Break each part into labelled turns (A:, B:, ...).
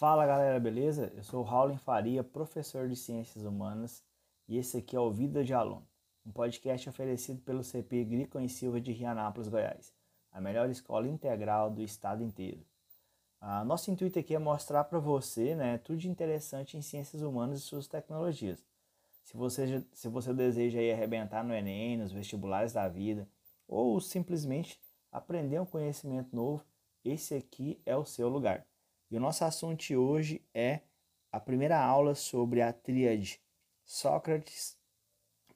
A: Fala galera, beleza? Eu sou o Raul Faria, professor de Ciências Humanas, e esse aqui é o Vida de Aluno, um podcast oferecido pelo CP Gricon e Silva de Rianápolis, Goiás, a melhor escola integral do estado inteiro. Ah, nosso intuito aqui é mostrar para você né, tudo de interessante em ciências humanas e suas tecnologias. Se você, se você deseja aí arrebentar no Enem, nos vestibulares da vida, ou simplesmente aprender um conhecimento novo, esse aqui é o seu lugar. E o nosso assunto de hoje é a primeira aula sobre a tríade Sócrates,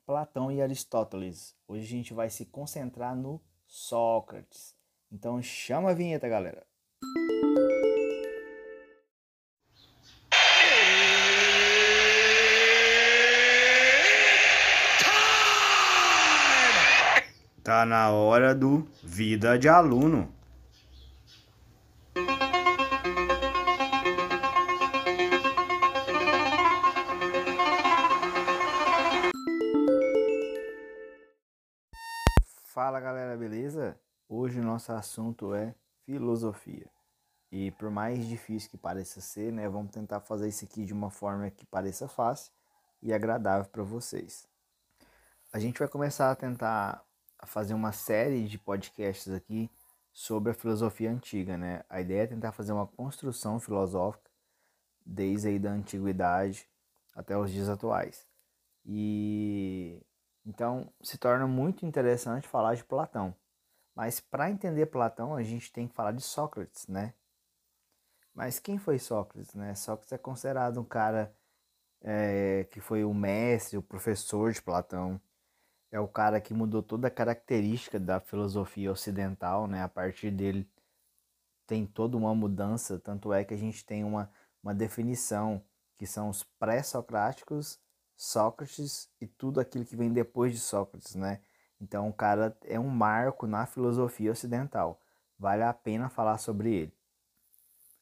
A: Platão e Aristóteles. Hoje a gente vai se concentrar no Sócrates. Então chama a vinheta, galera. Tá na hora do Vida de Aluno. Fala galera, beleza? Hoje o nosso assunto é filosofia. E por mais difícil que pareça ser, né, vamos tentar fazer isso aqui de uma forma que pareça fácil e agradável para vocês. A gente vai começar a tentar fazer uma série de podcasts aqui sobre a filosofia antiga, né? A ideia é tentar fazer uma construção filosófica desde aí da antiguidade até os dias atuais. E então se torna muito interessante falar de Platão. Mas para entender Platão, a gente tem que falar de Sócrates, né? Mas quem foi Sócrates, né? Sócrates é considerado um cara é, que foi o mestre, o professor de Platão. É o cara que mudou toda a característica da filosofia ocidental, né? A partir dele tem toda uma mudança, tanto é que a gente tem uma, uma definição que são os pré-socráticos Sócrates e tudo aquilo que vem depois de Sócrates, né? Então o cara é um marco na filosofia ocidental. Vale a pena falar sobre ele.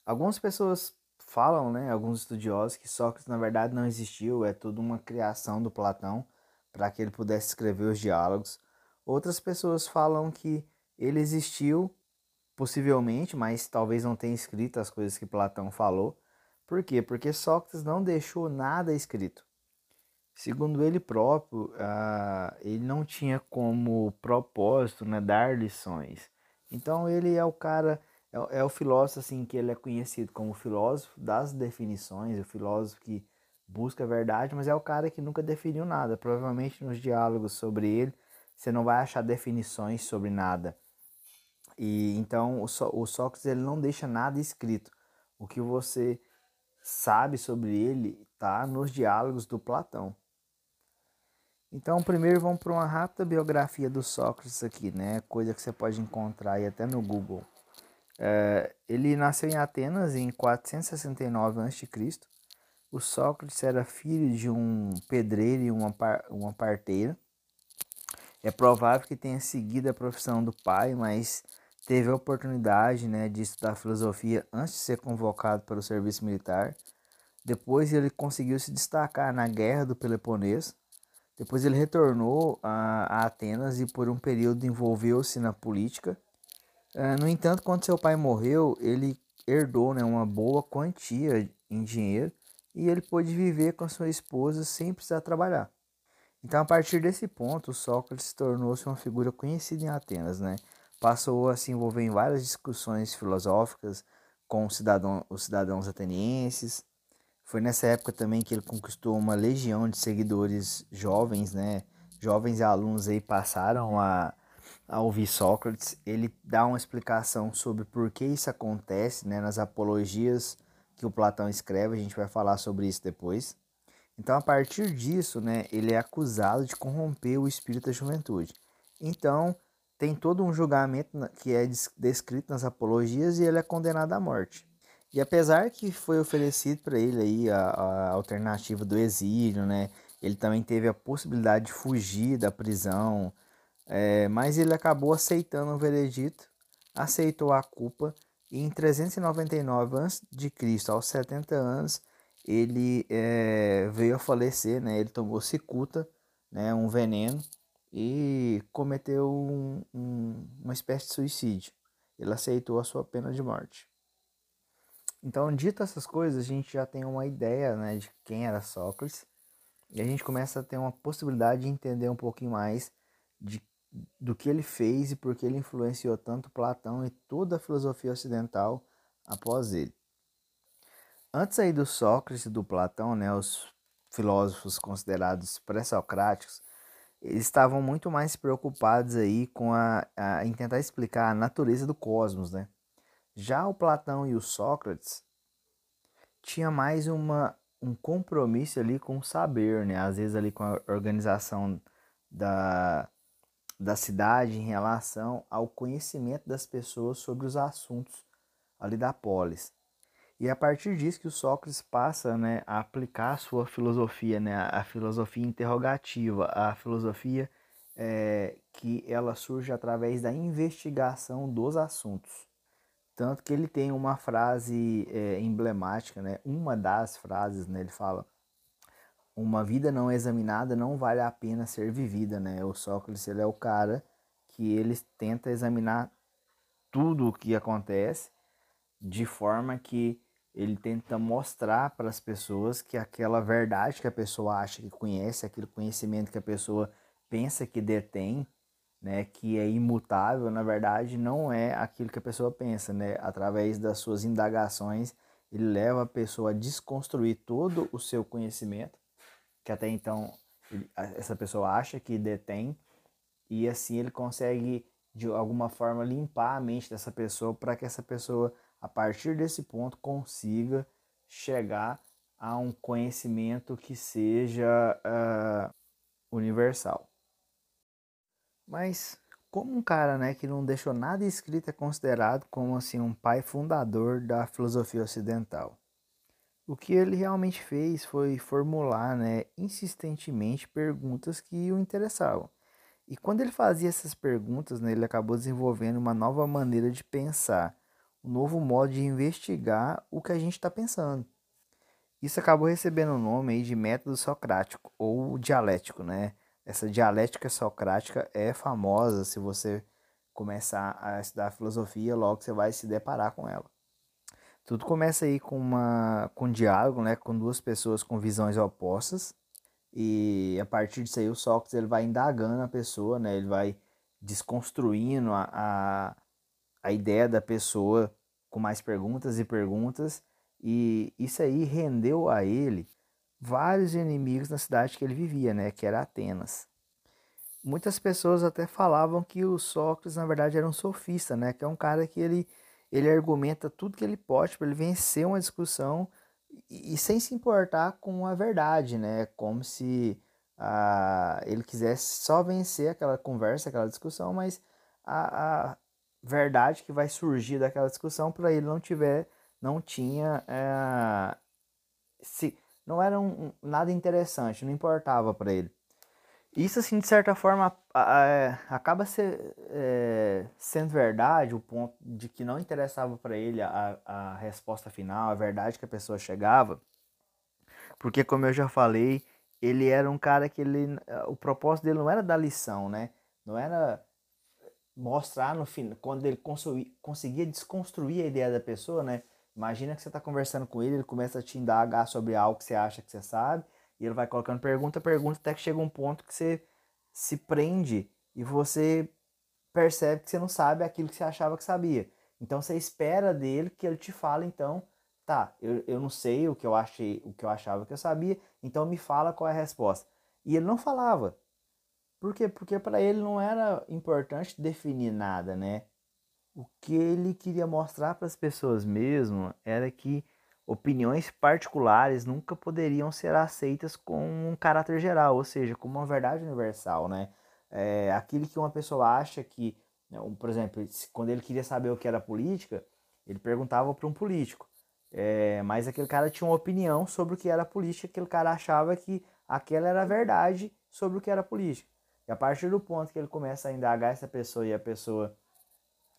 A: Algumas pessoas falam, né, alguns estudiosos, que Sócrates na verdade não existiu, é tudo uma criação do Platão para que ele pudesse escrever os diálogos. Outras pessoas falam que ele existiu, possivelmente, mas talvez não tenha escrito as coisas que Platão falou. Por quê? Porque Sócrates não deixou nada escrito. Segundo ele próprio, uh, ele não tinha como propósito né, dar lições. Então ele é o cara, é, é, o filósofo assim que ele é conhecido como o filósofo das definições, o filósofo que busca a verdade, mas é o cara que nunca definiu nada. Provavelmente nos diálogos sobre ele, você não vai achar definições sobre nada. E então o, Só, o Sócrates ele não deixa nada escrito. O que você sabe sobre ele está nos diálogos do Platão. Então, primeiro vamos para uma rápida biografia do Sócrates aqui, né? Coisa que você pode encontrar aí até no Google. É, ele nasceu em Atenas em 469 a.C. O Sócrates era filho de um pedreiro e uma, par, uma parteira. É provável que tenha seguido a profissão do pai, mas teve a oportunidade né, de estudar filosofia antes de ser convocado para o serviço militar. Depois ele conseguiu se destacar na Guerra do Peloponeso depois ele retornou a, Atenas e por um período envolveu-se na política. Uh, no entanto, quando seu pai morreu, ele herdou né, uma boa quantia em dinheiro e ele pôde viver com sua esposa sem precisar trabalhar. Então, a partir desse ponto, Sócrates tornou-se uma figura conhecida em Atenas. Né? Passou a se envolver em várias discussões filosóficas com os cidadãos atenienses, foi nessa época também que ele conquistou uma legião de seguidores jovens, né? Jovens e alunos aí passaram a, a ouvir Sócrates. Ele dá uma explicação sobre por que isso acontece, né? Nas apologias que o Platão escreve, a gente vai falar sobre isso depois. Então, a partir disso, né, ele é acusado de corromper o espírito da juventude. Então, tem todo um julgamento que é descrito nas apologias e ele é condenado à morte. E apesar que foi oferecido para ele aí a, a, alternativa do exílio, né? Ele também teve a possibilidade de fugir da prisão, é, mas ele acabou aceitando o veredito, aceitou a culpa e em 399 a.C., aos 70 anos, ele é, veio a falecer, né? Ele tomou cicuta, né? Um veneno e cometeu um, um, uma espécie de suicídio. Ele aceitou a sua pena de morte. Então, dito essas coisas, a gente já tem uma ideia né, de quem era Sócrates e a gente começa a ter uma possibilidade de entender um pouquinho mais de, do que ele fez e por que ele influenciou tanto Platão e toda a filosofia ocidental após ele. Antes aí do Sócrates e do Platão, né, os filósofos considerados pré-socráticos, eles estavam muito mais preocupados aí com a, a, em tentar explicar a natureza do cosmos, né? Já o Platão e o Sócrates tinha mais uma, um compromisso ali com o saber, né? Às vezes ali com a organização da, da cidade em relação ao conhecimento das pessoas sobre os assuntos ali da polis. E é a partir disso que o Sócrates passa né, a aplicar a sua filosofia, né, a filosofia interrogativa, a filosofia é, que ela surge através da investigação dos assuntos. Tanto que ele tem uma frase é, emblemática, né, uma das frases, né, ele fala: Uma vida não examinada não vale a pena ser vivida. Né? O Sócrates ele é o cara que ele tenta examinar tudo o que acontece de forma que ele tenta mostrar para as pessoas que aquela verdade que a pessoa acha que conhece, aquele conhecimento que a pessoa pensa que detém, né, que é imutável, na verdade não é aquilo que a pessoa pensa, né? Através das suas indagações, ele leva a pessoa a desconstruir todo o seu conhecimento, que até então essa pessoa acha que detém, e assim ele consegue de alguma forma limpar a mente dessa pessoa para que essa pessoa a partir desse ponto, consiga chegar a um conhecimento que seja uh, universal. Mas como um cara né, que não deixou nada escrito é considerado como assim um pai fundador da filosofia ocidental. O que ele realmente fez foi formular né, insistentemente perguntas que o interessavam. E quando ele fazia essas perguntas, né, ele acabou desenvolvendo uma nova maneira de pensar um novo modo de investigar o que a gente está pensando. Isso acabou recebendo o nome aí de método socrático ou dialético, né? Essa dialética socrática é famosa se você começar a estudar filosofia, logo você vai se deparar com ela. Tudo começa aí com uma com um diálogo, né, com duas pessoas com visões opostas. E a partir disso aí o Sócrates ele vai indagando a pessoa, né? Ele vai desconstruindo a, a a ideia da pessoa com mais perguntas e perguntas, e isso aí rendeu a ele vários inimigos na cidade que ele vivia, né, que era Atenas. Muitas pessoas até falavam que o Sócrates na verdade era um sofista, né, que é um cara que ele ele argumenta tudo que ele pode para ele vencer uma discussão e, e, sem se importar com a verdade, né, como se ah, ele quisesse só vencer aquela conversa, aquela discussão, mas a, a, verdade que vai surgir daquela discussão para ele não tiver não tinha é, se não era um, nada interessante não importava para ele. Isso assim de certa forma é, acaba ser, é, sendo verdade o ponto de que não interessava para ele a, a resposta final a verdade que a pessoa chegava. Porque como eu já falei ele era um cara que ele o propósito dele não era dar lição né? Não era mostrar no fim, quando ele conseguia desconstruir a ideia da pessoa, né? Imagina que você está conversando com ele, ele começa a te indagar sobre algo que você acha que você sabe, e ele vai colocando pergunta, pergunta, até que chega um ponto que você se prende e você percebe que você não sabe aquilo que você achava que sabia. Então você espera dele que ele te fale, então, tá, eu, eu não sei o que eu achei, o que eu achava que eu sabia, então me fala qual é a resposta. E ele não falava. Por quê? Porque para ele não era importante definir nada, né? O que ele queria mostrar para as pessoas mesmo era que opiniões particulares nunca poderiam ser aceitas com um caráter geral, ou seja, como uma verdade universal, né? É, aquilo que uma pessoa acha que, né, por exemplo, quando ele queria saber o que era política, ele perguntava para um político. É, mas aquele cara tinha uma opinião sobre o que era política, aquele cara achava que aquela era a verdade sobre o que era política. E a partir do ponto que ele começa a indagar essa pessoa e a pessoa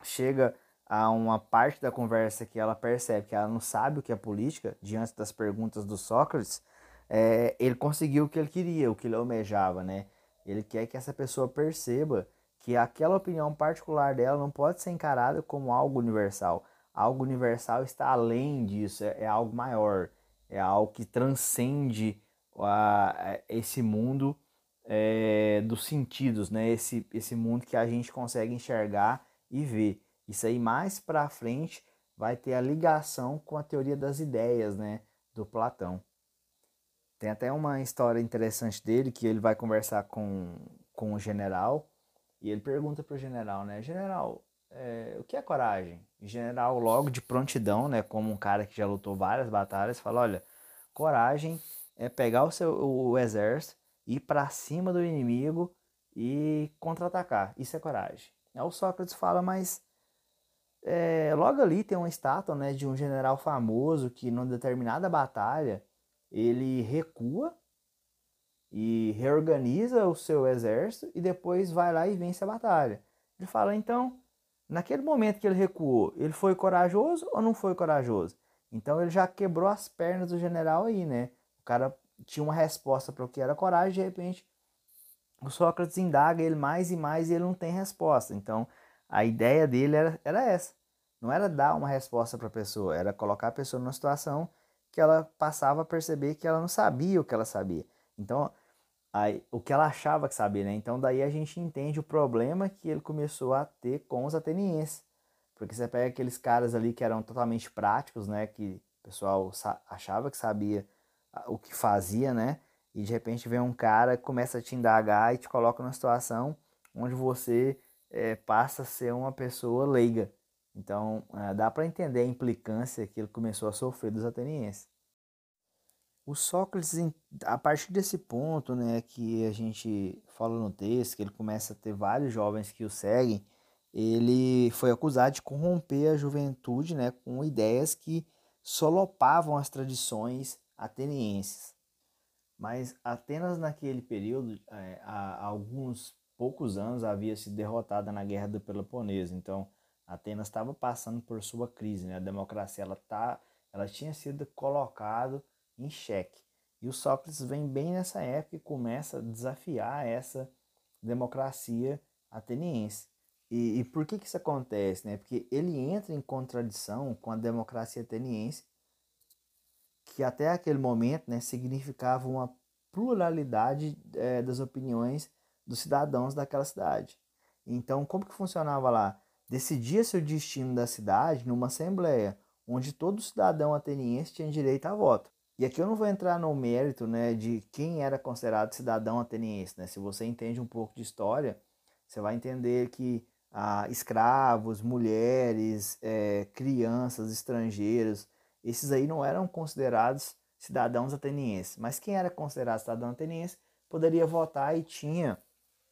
A: chega a uma parte da conversa que ela percebe que ela não sabe o que é política, diante das perguntas do Sócrates, é, ele conseguiu o que ele queria, o que ele almejava, né? Ele quer que essa pessoa perceba que aquela opinião particular dela não pode ser encarada como algo universal. algo universal está além disso, é, é algo maior, é algo que transcende a, esse mundo é, dos sentidos, né? Esse, esse mundo que a gente consegue enxergar e ver. Isso aí mais para frente vai ter a ligação com a teoria das ideias, né? Do Platão. Tem até uma história interessante dele que ele vai conversar com, com o general e ele pergunta para o general, né? General, é, o que é coragem? General, logo de prontidão, né? Como um cara que já lutou várias batalhas, fala: olha, coragem é pegar o seu o exército, ir para cima do inimigo e contra-atacar. Isso é coragem. Aí o Sócrates fala, mas é, logo ali tem uma estátua né, de um general famoso que, numa determinada batalha, ele recua e reorganiza o seu exército e depois vai lá e vence a batalha. Ele fala, então, naquele momento que ele recuou, ele foi corajoso ou não foi corajoso? Então ele já quebrou as pernas do general aí, né? O cara tinha uma resposta para o que era coragem, de repente o Sócrates indaga ele mais e mais e ele não tem resposta. Então a ideia dele era, era essa. Não era dar uma resposta para a pessoa, era colocar a pessoa numa situação que ela passava a perceber que ela não sabia o que ela sabia. Então, aí, o que ela achava que sabia, né? Então daí a gente entende o problema que ele começou a ter com os atenienses. Porque você pega aqueles caras ali que eram totalmente práticos, né? Que o pessoal achava que sabia o que fazia, né? E de repente vem um cara começa a te indagar e te coloca numa situação onde você é, passa a ser uma pessoa leiga. Então é, dá para entender a implicância que ele começou a sofrer dos atenienses. O Sócrates, a partir desse ponto, né, que a gente fala no texto, que ele começa a ter vários jovens que o seguem, ele foi acusado de corromper a juventude né, com ideias que solopavam as tradições atenienses. Mas Atenas, naquele período, é, há alguns poucos anos, havia sido derrotada na Guerra do Peloponeso. Então, Atenas estava passando por sua crise. Né? A democracia ela, tá, ela tinha sido colocada em xeque. E o Sócrates vem bem nessa época e começa a desafiar essa democracia ateniense. E, e, por que, que isso acontece? Né? Porque ele entra em contradição com a democracia ateniense, que até aquele momento né, significava uma pluralidade é, das opiniões dos cidadãos daquela cidade. Então, como que funcionava lá? Decidia-se o destino da cidade numa assembleia, onde todo cidadão ateniense tinha direito a voto. E aqui eu não vou entrar no mérito né, de quem era considerado cidadão ateniense. Né? Se você entende um pouco de história, você vai entender que ah, escravos, mulheres, é, crianças, estrangeiros, esses aí não eram considerados cidadãos atenienses. Mas quem era considerado cidadão ateniense poderia votar e tinha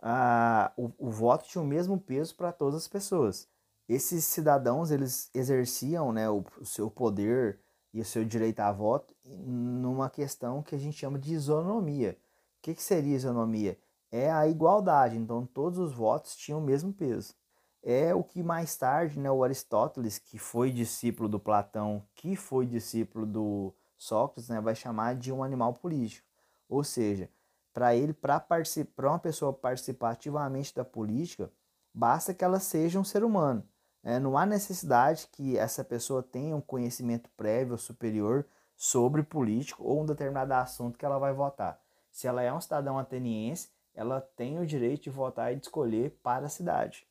A: ah, o, o voto tinha o mesmo peso para todas as pessoas. Esses cidadãos eles exerciam né, o, o seu poder e o seu direito a voto numa questão que a gente chama de isonomia. O que, que seria isonomia? É a igualdade, então todos os votos tinham o mesmo peso é o que mais tarde né, o Aristóteles, que foi discípulo do Platão, que foi discípulo do Sócrates, né, vai chamar de um animal político. Ou seja, para ele, para uma pessoa participar ativamente da política, basta que ela seja um ser humano. É, não há necessidade que essa pessoa tenha um conhecimento prévio superior sobre político ou um determinado assunto que ela vai votar. Se ela é um cidadão ateniense, ela tem o direito de votar e de escolher para a cidade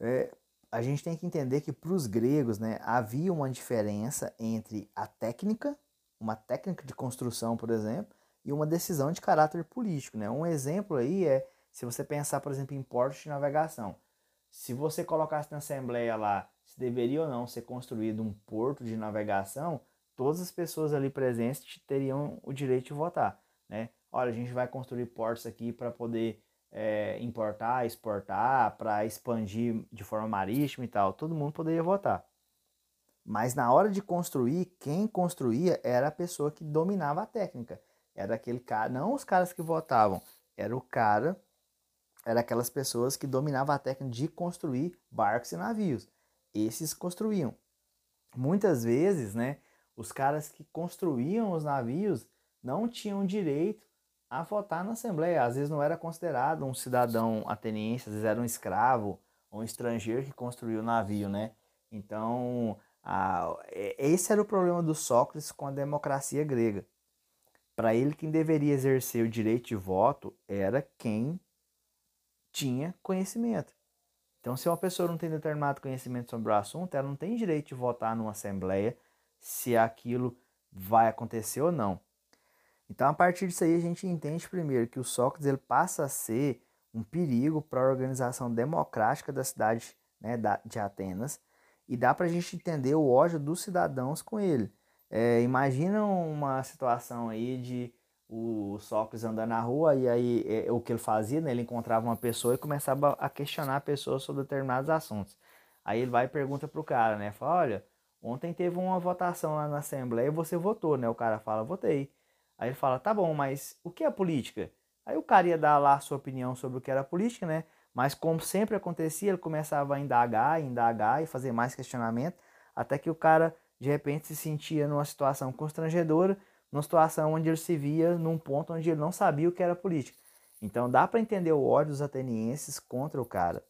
A: é, a gente tem que entender que para os gregos né, havia uma diferença entre a técnica, uma técnica de construção, por exemplo, e uma decisão de caráter político. Né? Um exemplo aí é se você pensar, por exemplo, em portos de navegação. Se você colocasse na Assembleia lá se deveria ou não ser construído um porto de navegação, todas as pessoas ali presentes teriam o direito de votar. Né? Olha, a gente vai construir portos aqui para poder é, importar, exportar, para expandir de forma marítima e tal, todo mundo poderia votar. Mas na hora de construir, quem construía era a pessoa que dominava a técnica. Era aquele cara, não os caras que votavam, era o cara, era aquelas pessoas que dominavam a técnica de construir barcos e navios. Esses construíam. Muitas vezes, né, os caras que construíam os navios não tinham direito a votar na Assembleia. Às vezes não era considerado um cidadão ateniense, às vezes era um escravo um estrangeiro que construiu o navio, né? Então, Ah, esse era o problema do Sócrates com a democracia grega. Para ele, quem deveria exercer o direito de voto era quem tinha conhecimento. Então, se uma pessoa não tem determinado conhecimento sobre o assunto, ela não tem direito de votar numa assembleia se aquilo vai acontecer ou não. Então, a partir disso aí, a gente entende primeiro que o Sócrates ele passa a ser um perigo para a organização democrática da cidade né, de Atenas e dá para a gente entender o ódio dos cidadãos com ele. É, imagina uma situação aí de o Sócrates andando na rua e aí é, o que ele fazia, né, ele encontrava uma pessoa e começava a questionar a pessoa sobre determinados assuntos. Aí ele vai e pergunta pro cara, né, fala, olha, ontem teve uma votação lá na Assembleia e você votou, né? O cara fala, votei. Aí ele fala, tá bom, mas o que é política? Aí o cara ia dar lá a sua opinião sobre o que era política, né? Mas como sempre acontecia, ele começava a indagar, indagar e fazer mais questionamento, até que o cara de repente se sentia numa situação constrangedora, numa situação onde ele se via num ponto onde ele não sabia o que era política. Então dá para entender o ódio dos atenienses contra o cara.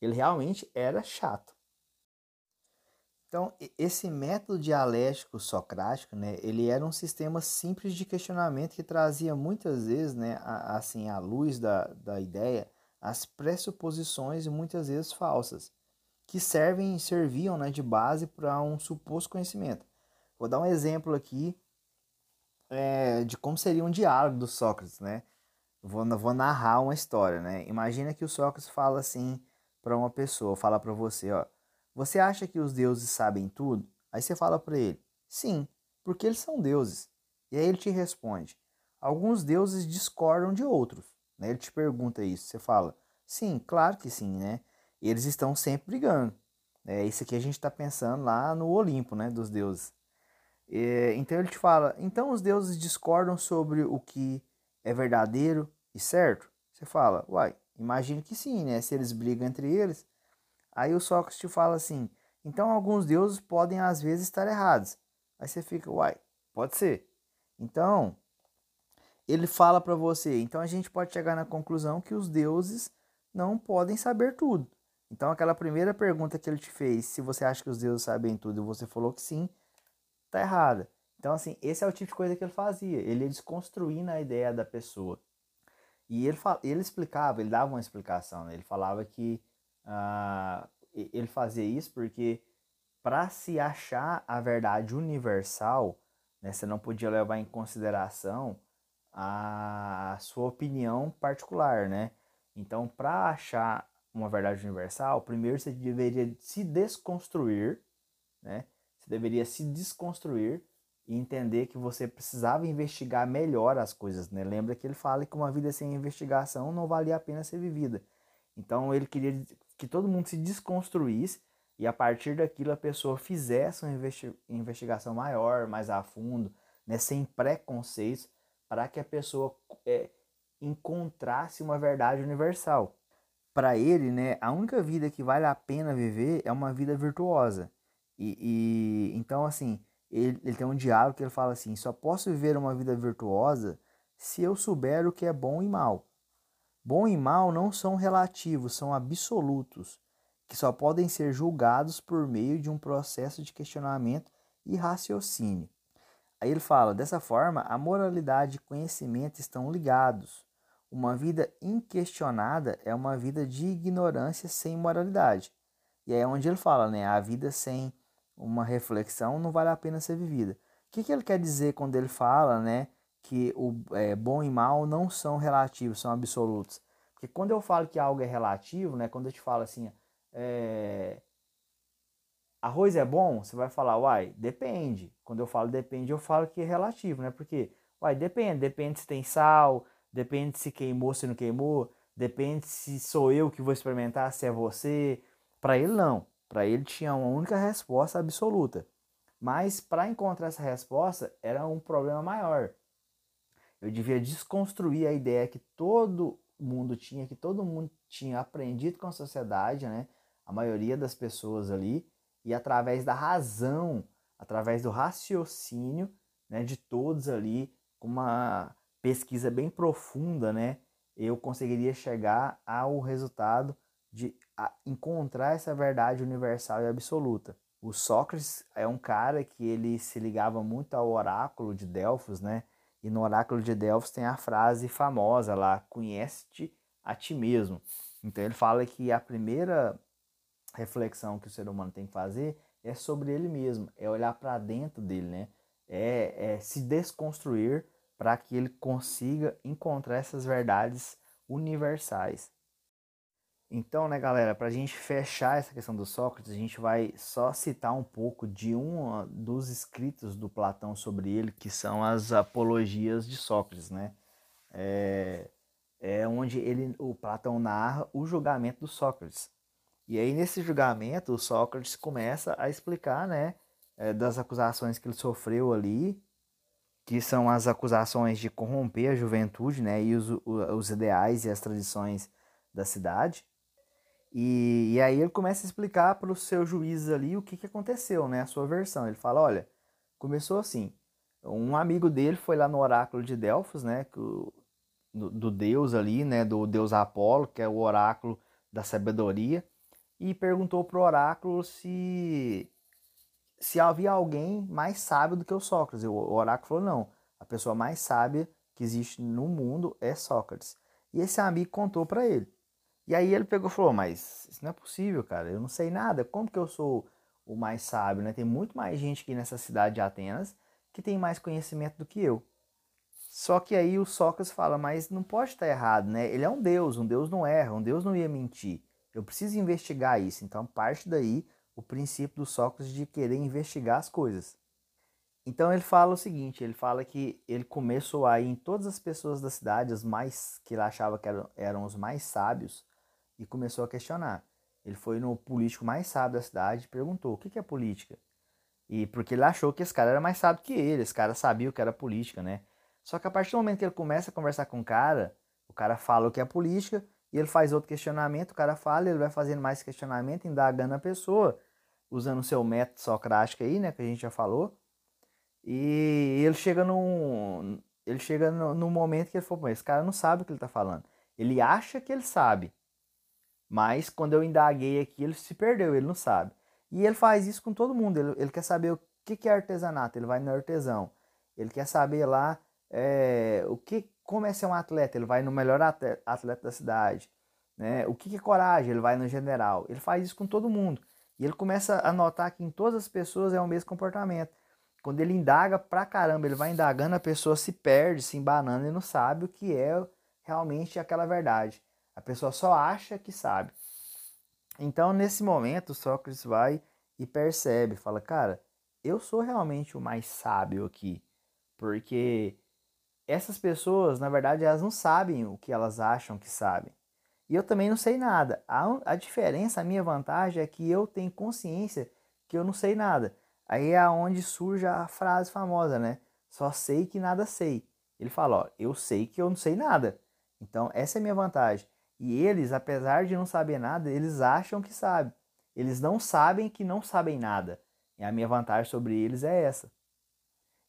A: Ele realmente era chato. Então, esse método dialético socrático, né, ele era um sistema simples de questionamento que trazia muitas vezes, né, a, assim, à luz da, da ideia, as pressuposições muitas vezes falsas, que servem serviam né, de base para um suposto conhecimento. Vou dar um exemplo aqui é, de como seria um diálogo do Sócrates, né? Vou, vou narrar uma história, né? Imagina que o Sócrates fala assim para uma pessoa, fala para você, ó, você acha que os deuses sabem tudo? Aí você fala para ele, sim, porque eles são deuses. E aí ele te responde, alguns deuses discordam de outros. Né? Ele te pergunta isso. Você fala, sim, claro que sim, né? Eles estão sempre brigando. É isso aqui a gente está pensando lá no Olimpo, né? Dos deuses. É, então ele te fala, então os deuses discordam sobre o que é verdadeiro e certo? Você fala, uai, imagino que sim, né? Se eles brigam entre eles. Aí o Sócrates te fala assim, então alguns deuses podem às vezes estar errados. Aí você fica, uai, pode ser. Então, ele fala para você. Então a gente pode chegar na conclusão que os deuses não podem saber tudo. Então aquela primeira pergunta que ele te fez, se você acha que os deuses sabem tudo e você falou que sim, tá errada. Então assim, esse é o tipo de coisa que ele fazia. Ele ia desconstruindo a ideia da pessoa. E ele, ele explicava, ele dava uma explicação. Né? Ele falava que uh, ele fazia isso porque para se achar a verdade universal, né, você não podia levar em consideração a sua opinião particular, né? Então, para achar uma verdade universal, primeiro você deveria se desconstruir, né? Você deveria se desconstruir e entender que você precisava investigar melhor as coisas, né? Lembra que ele fala que uma vida sem investigação não valia a pena ser vivida. Então, ele queria que todo mundo se desconstruísse e a partir daquilo a pessoa fizesse uma investigação maior, mais a fundo, né? sem preconceitos, para que a pessoa é, encontrasse uma verdade universal. Para ele, né, a única vida que vale a pena viver é uma vida virtuosa. E, e então, assim, ele, ele tem um diálogo que ele fala assim: só posso viver uma vida virtuosa se eu souber o que é bom e mal. Bom e mal não são relativos, são absolutos, que só podem ser julgados por meio de um processo de questionamento e raciocínio. Aí ele fala: dessa forma, a moralidade e conhecimento estão ligados. Uma vida inquestionada é uma vida de ignorância sem moralidade. E aí é onde ele fala, né? A vida sem uma reflexão não vale a pena ser vivida. O que, que ele quer dizer quando ele fala, né? Que o é, bom e mal não são relativos, são absolutos. Porque quando eu falo que algo é relativo, né? Quando eu te falo assim, é, Arroz é bom? Você vai falar, uai, depende. Quando eu falo depende, eu falo que é relativo, né? Porque, uai, depende. Depende se tem sal, depende se queimou, se não queimou, depende se sou eu que vou experimentar, se é você. Para ele, não. Para ele tinha uma única resposta absoluta. Mas para encontrar essa resposta era um problema maior. Eu devia desconstruir a ideia que todo mundo tinha, que todo mundo tinha aprendido com a sociedade, né? A maioria das pessoas ali e através da razão, através do raciocínio né, de todos ali, com uma pesquisa bem profunda, né, eu conseguiria chegar ao resultado de encontrar essa verdade universal e absoluta. O Sócrates é um cara que ele se ligava muito ao oráculo de Delfos, né? E no oráculo de Delfos tem a frase famosa lá: conhece-te a ti mesmo. Então ele fala que a primeira reflexão que o ser humano tem que fazer é sobre ele mesmo, é olhar para dentro dele, né? É, é se desconstruir para que ele consiga encontrar essas verdades universais. Então, né, galera, para a gente fechar essa questão do Sócrates, a gente vai só citar um pouco de um dos escritos do Platão sobre ele, que são as apologias de Sócrates, né? É, é onde ele, o Platão narra o julgamento do Sócrates. E aí, nesse julgamento, o Sócrates começa a explicar, né, é, das acusações que ele sofreu ali, que são as acusações de corromper a juventude, né, e os, os ideais e as tradições da cidade e, e aí ele começa a explicar para os seus juízes ali o que, que aconteceu, né? A sua versão. Ele fala, olha, começou assim. Um amigo dele foi lá no oráculo de Delfos, né? Do, do deus ali, né? Do deus Apolo, que é o oráculo da sabedoria. E perguntou para o oráculo se, se havia alguém mais sábio do que o Sócrates. O oráculo falou, não. A pessoa mais sábia que existe no mundo é Sócrates. E esse amigo contou para ele. E aí ele pegou e falou: Mas isso não é possível, cara. Eu não sei nada. Como que eu sou o mais sábio, né? Tem muito mais gente aqui nessa cidade de Atenas que tem mais conhecimento do que eu. Só que aí o Sócrates fala: Mas não pode estar errado, né? Ele é um deus, um deus não erra, um deus não ia mentir. Eu preciso investigar isso. Então parte daí o princípio do Sócrates de querer investigar as coisas. Então ele fala o seguinte, ele fala que ele começou a ir em todas as pessoas da cidade, as mais que ele achava que eram, eram os mais sábios, e começou a questionar. Ele foi no político mais sábio da cidade e perguntou: o que é política? E porque ele achou que esse cara era mais sábio que ele, esse cara sabia o que era política, né? Só que a partir do momento que ele começa a conversar com o cara, o cara fala o que é política e ele faz outro questionamento, o cara fala, ele vai fazendo mais questionamento, indagando a pessoa, usando o seu método socrático aí, né, que a gente já falou. E ele chega num ele chega no, momento que ele falou, esse cara não sabe o que ele está falando. Ele acha que ele sabe, mas quando eu indaguei aqui, ele se perdeu, ele não sabe. E ele faz isso com todo mundo. Ele, ele quer saber o que, que é artesanato, ele vai no artesão. Ele quer saber lá é, o que, como é ser um atleta, ele vai no melhor atleta da cidade. Né? O que, que é coragem, ele vai no general. Ele faz isso com todo mundo. E ele começa a notar que em todas as pessoas é o mesmo comportamento. Quando ele indaga pra caramba, ele vai indagando, a pessoa se perde, se embanando e não sabe o que é realmente aquela verdade. A pessoa só acha que sabe. Então, nesse momento, Sócrates vai e percebe, fala: Cara, eu sou realmente o mais sábio aqui. Porque essas pessoas, na verdade, elas não sabem o que elas acham que sabem. E eu também não sei nada. A, a diferença, a minha vantagem é que eu tenho consciência que eu não sei nada. Aí é onde surge a frase famosa, né? Só sei que nada sei. Ele fala: Ó, eu sei que eu não sei nada. Então, essa é a minha vantagem. E eles, apesar de não saber nada, eles acham que sabem. Eles não sabem que não sabem nada. E a minha vantagem sobre eles é essa.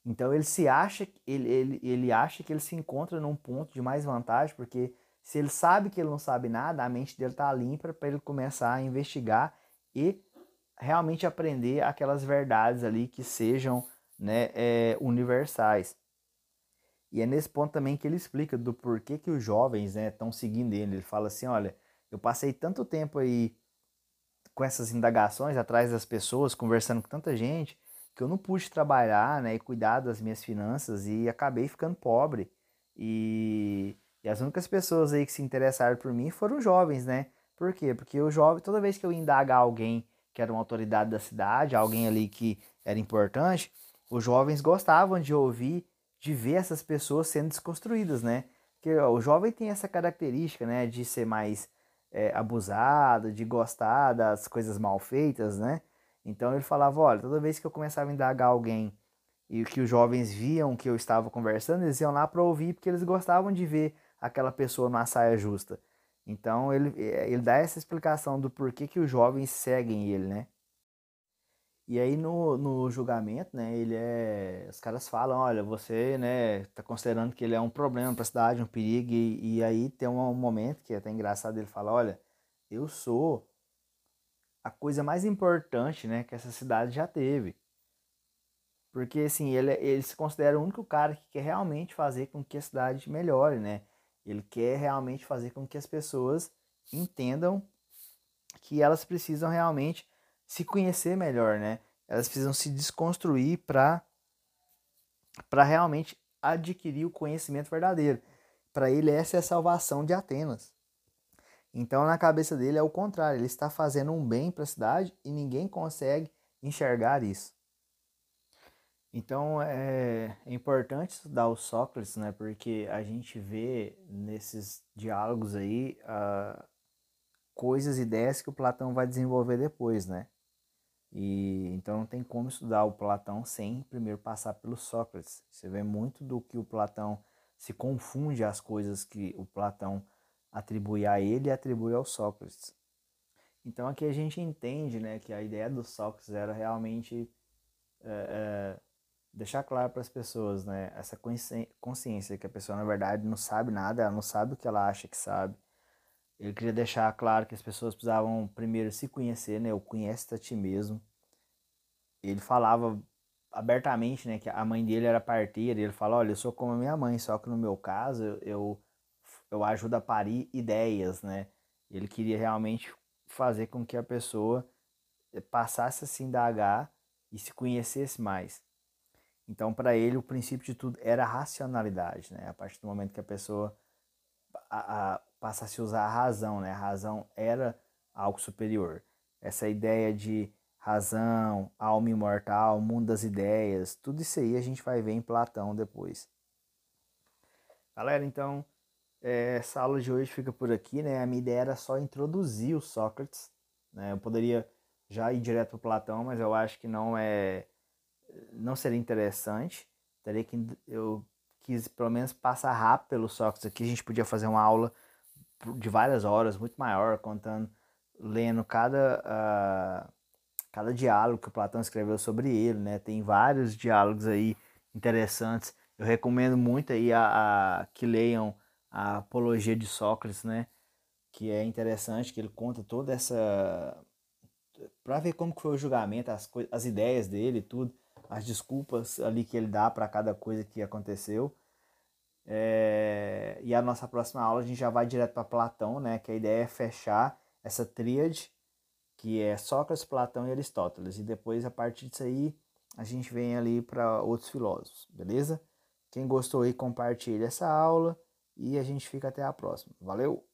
A: Então ele se acha, ele, ele, ele acha que ele se encontra num ponto de mais vantagem, porque se ele sabe que ele não sabe nada, a mente dele está limpa para ele começar a investigar e realmente aprender aquelas verdades ali que sejam né, é, universais. E é nesse ponto também que ele explica do porquê que os jovens estão né, seguindo ele. Ele fala assim, olha, eu passei tanto tempo aí com essas indagações atrás das pessoas, conversando com tanta gente, que eu não pude trabalhar né, e cuidar das minhas finanças e acabei ficando pobre. E, e as únicas pessoas aí que se interessaram por mim foram os jovens, né? Por quê? Porque o jovem, toda vez que eu indagar alguém que era uma autoridade da cidade, alguém ali que era importante, os jovens gostavam de ouvir de ver essas pessoas sendo desconstruídas, né? Porque ó, o jovem tem essa característica, né, de ser mais é, abusado, de gostar das coisas mal feitas, né? Então ele falava, olha, toda vez que eu começava a indagar alguém e que os jovens viam que eu estava conversando, eles iam lá para ouvir porque eles gostavam de ver aquela pessoa numa saia justa. Então ele, é, ele dá essa explicação do porquê que os jovens seguem ele, né? E aí no, no julgamento, né, ele é, os caras falam, olha, você, né, tá considerando que ele é um problema para a cidade, um perigo, e, e aí tem um, um momento que é até engraçado, ele fala, olha, eu sou a coisa mais importante, né, que essa cidade já teve. Porque, assim, ele, ele se considera o único cara que quer realmente fazer com que a cidade melhore, né? Ele quer realmente fazer com que as pessoas entendam que elas precisam realmente se conhecer melhor, né? Elas precisam se desconstruir para para realmente adquirir o conhecimento verdadeiro. Para ele essa é a salvação de Atenas. Então na cabeça dele é o contrário, ele está fazendo um bem para a cidade e ninguém consegue enxergar isso. Então é, é importante estudar o Sócrates, né? Porque a gente vê nesses diálogos aí uh, coisas, ideias que o Platão vai desenvolver depois, né? E então não tem como estudar o Platão sem primeiro passar pelo Sócrates. Você vê muito do que o Platão se confunde as coisas que o Platão atribui a ele e atribui ao Sócrates. Então aqui a gente entende, né, que a ideia do Sócrates era realmente é, é, deixar claro para as pessoas, né, essa consciência que a pessoa na verdade não sabe nada, ela não sabe o que ela acha que sabe ele queria deixar claro que as pessoas precisavam primeiro se conhecer, né? O conhece a ti mesmo. Ele falava abertamente, né, que a mãe dele era parteira, ele fala, olha, eu sou como a minha mãe, só que no meu caso eu eu ajudo a parir ideias, né? Ele queria realmente fazer com que a pessoa passasse a se indagar e se conhecesse mais. Então, para ele, o princípio de tudo era a racionalidade, né? A partir do momento que a pessoa a, a, passasse a usar a razão, né? A razão era algo superior. Essa ideia de razão, alma imortal, mundo das ideias, tudo isso aí a gente vai ver em Platão depois. Galera, então é, essa aula de hoje fica por aqui, né? A minha ideia era só introduzir o Sócrates, né? Eu poderia já ir direto para Platão, mas eu acho que não é, não seria interessante. Teria que eu quis pelo menos passar rápido pelo Sócrates aqui. A gente podia fazer uma aula de várias horas, muito maior, contando, lendo cada, uh, cada diálogo que o Platão escreveu sobre ele, né? Tem vários diálogos aí interessantes. Eu recomendo muito aí a, a que leiam a Apologia de Sócrates, né? Que é interessante, que ele conta toda essa para ver como foi o julgamento, as, as ideias dele, tudo, as desculpas ali que ele dá para cada coisa que aconteceu. É, e a nossa próxima aula a gente já vai direto para Platão, né? Que a ideia é fechar essa tríade que é Sócrates, Platão e Aristóteles. E depois, a partir disso aí, a gente vem ali para outros filósofos, beleza? Quem gostou aí, compartilha essa aula e a gente fica até a próxima. Valeu!